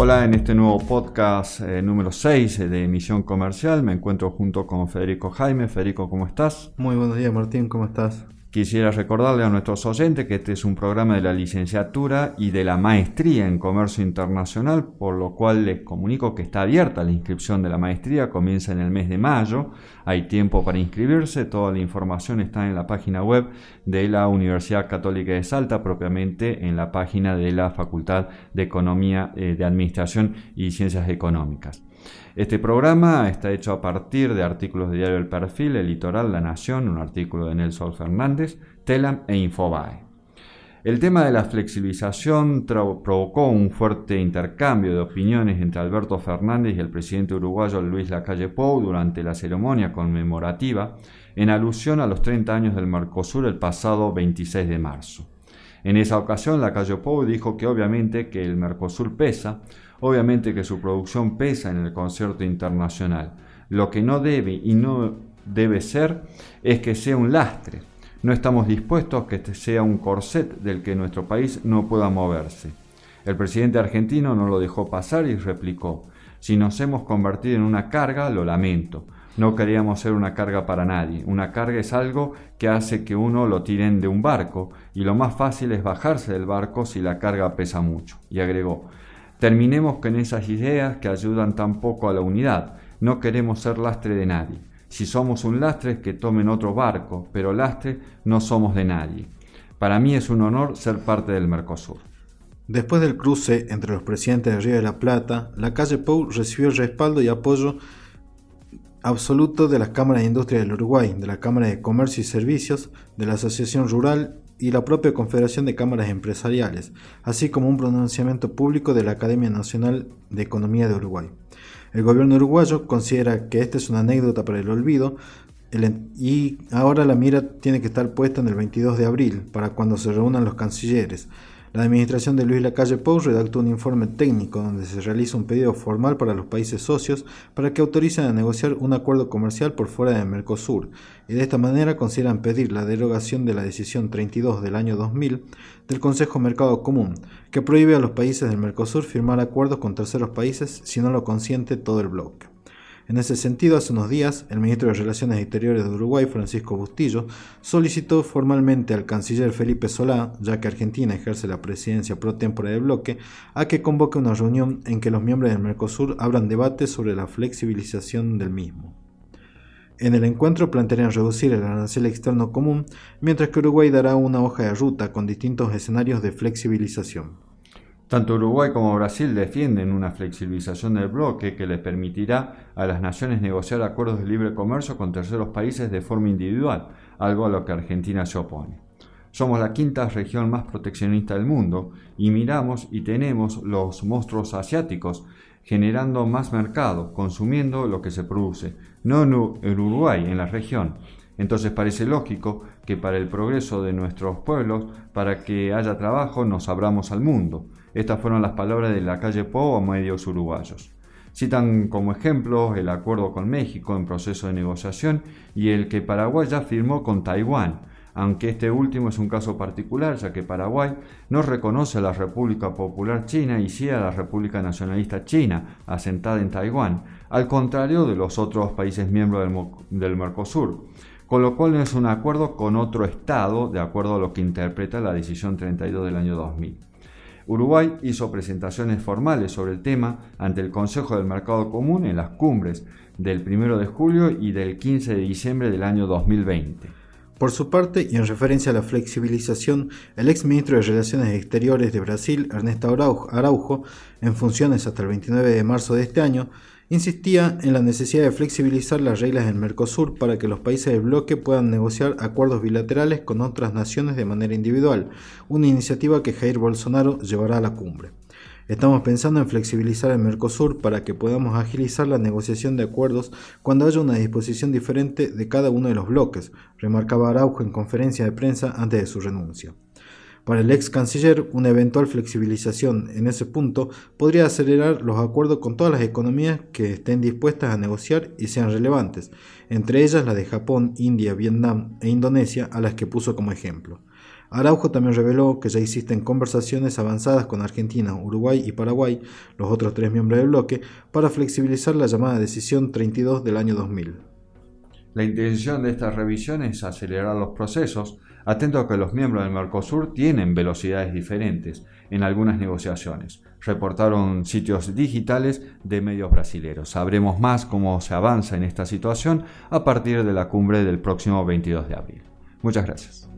Hola, en este nuevo podcast eh, número 6 de Emisión Comercial me encuentro junto con Federico Jaime. Federico, ¿cómo estás? Muy buenos días, Martín, ¿cómo estás? Quisiera recordarle a nuestros oyentes que este es un programa de la licenciatura y de la maestría en comercio internacional, por lo cual les comunico que está abierta la inscripción de la maestría, comienza en el mes de mayo, hay tiempo para inscribirse, toda la información está en la página web de la Universidad Católica de Salta, propiamente en la página de la Facultad de Economía, eh, de Administración y Ciencias Económicas. Este programa está hecho a partir de artículos de diario El Perfil, El Litoral, La Nación, un artículo de Nelson Fernández, Telam e Infobae. El tema de la flexibilización provocó un fuerte intercambio de opiniones entre Alberto Fernández y el presidente uruguayo Luis Lacalle Pou durante la ceremonia conmemorativa en alusión a los 30 años del Mercosur el pasado 26 de marzo. En esa ocasión, Lacalle Pou dijo que obviamente que el Mercosur pesa, Obviamente que su producción pesa en el concierto internacional. Lo que no debe y no debe ser es que sea un lastre. No estamos dispuestos a que este sea un corset del que nuestro país no pueda moverse. El presidente argentino no lo dejó pasar y replicó, si nos hemos convertido en una carga, lo lamento. No queríamos ser una carga para nadie. Una carga es algo que hace que uno lo tiren de un barco y lo más fácil es bajarse del barco si la carga pesa mucho. Y agregó, Terminemos con esas ideas que ayudan tan poco a la unidad. No queremos ser lastre de nadie. Si somos un lastre que tomen otro barco, pero lastre no somos de nadie. Para mí es un honor ser parte del Mercosur. Después del cruce entre los presidentes de Río de la Plata, la calle Pou recibió el respaldo y apoyo absoluto de las cámaras de industria del Uruguay, de la Cámara de Comercio y Servicios, de la Asociación Rural y la propia Confederación de Cámaras Empresariales, así como un pronunciamiento público de la Academia Nacional de Economía de Uruguay. El gobierno uruguayo considera que esta es una anécdota para el olvido y ahora la mira tiene que estar puesta en el 22 de abril, para cuando se reúnan los cancilleres, la administración de Luis Lacalle Pou redactó un informe técnico donde se realiza un pedido formal para los países socios para que autoricen a negociar un acuerdo comercial por fuera de Mercosur y de esta manera consideran pedir la derogación de la decisión 32 del año 2000 del Consejo Mercado Común, que prohíbe a los países del Mercosur firmar acuerdos con terceros países si no lo consiente todo el bloque. En ese sentido, hace unos días, el ministro de Relaciones Exteriores de Uruguay, Francisco Bustillo, solicitó formalmente al canciller Felipe Solá, ya que Argentina ejerce la presidencia pro tempore del bloque, a que convoque una reunión en que los miembros del Mercosur abran debate sobre la flexibilización del mismo. En el encuentro plantearían reducir el arancel externo común, mientras que Uruguay dará una hoja de ruta con distintos escenarios de flexibilización. Tanto Uruguay como Brasil defienden una flexibilización del bloque que le permitirá a las naciones negociar acuerdos de libre comercio con terceros países de forma individual, algo a lo que Argentina se opone. Somos la quinta región más proteccionista del mundo y miramos y tenemos los monstruos asiáticos generando más mercado, consumiendo lo que se produce, no en Uruguay, en la región. Entonces parece lógico que para el progreso de nuestros pueblos, para que haya trabajo, nos abramos al mundo. Estas fueron las palabras de la calle Po a medios uruguayos. Citan como ejemplos el acuerdo con México en proceso de negociación y el que Paraguay ya firmó con Taiwán, aunque este último es un caso particular, ya que Paraguay no reconoce a la República Popular China y sí a la República Nacionalista China, asentada en Taiwán, al contrario de los otros países miembros del Mercosur, con lo cual no es un acuerdo con otro Estado, de acuerdo a lo que interpreta la decisión 32 del año 2000. Uruguay hizo presentaciones formales sobre el tema ante el Consejo del Mercado Común en las cumbres del 1 de julio y del 15 de diciembre del año 2020. Por su parte, y en referencia a la flexibilización, el ex ministro de Relaciones Exteriores de Brasil, Ernesto Araujo, en funciones hasta el 29 de marzo de este año, insistía en la necesidad de flexibilizar las reglas del Mercosur para que los países del bloque puedan negociar acuerdos bilaterales con otras naciones de manera individual, una iniciativa que Jair Bolsonaro llevará a la cumbre. Estamos pensando en flexibilizar el Mercosur para que podamos agilizar la negociación de acuerdos cuando haya una disposición diferente de cada uno de los bloques, remarcaba Araujo en conferencia de prensa antes de su renuncia. Para el ex canciller, una eventual flexibilización en ese punto podría acelerar los acuerdos con todas las economías que estén dispuestas a negociar y sean relevantes, entre ellas las de Japón, India, Vietnam e Indonesia, a las que puso como ejemplo. Araujo también reveló que ya existen conversaciones avanzadas con Argentina, Uruguay y Paraguay, los otros tres miembros del bloque, para flexibilizar la llamada decisión 32 del año 2000. La intención de esta revisión es acelerar los procesos, atento a que los miembros del Mercosur tienen velocidades diferentes en algunas negociaciones, reportaron sitios digitales de medios brasileños. Sabremos más cómo se avanza en esta situación a partir de la cumbre del próximo 22 de abril. Muchas gracias.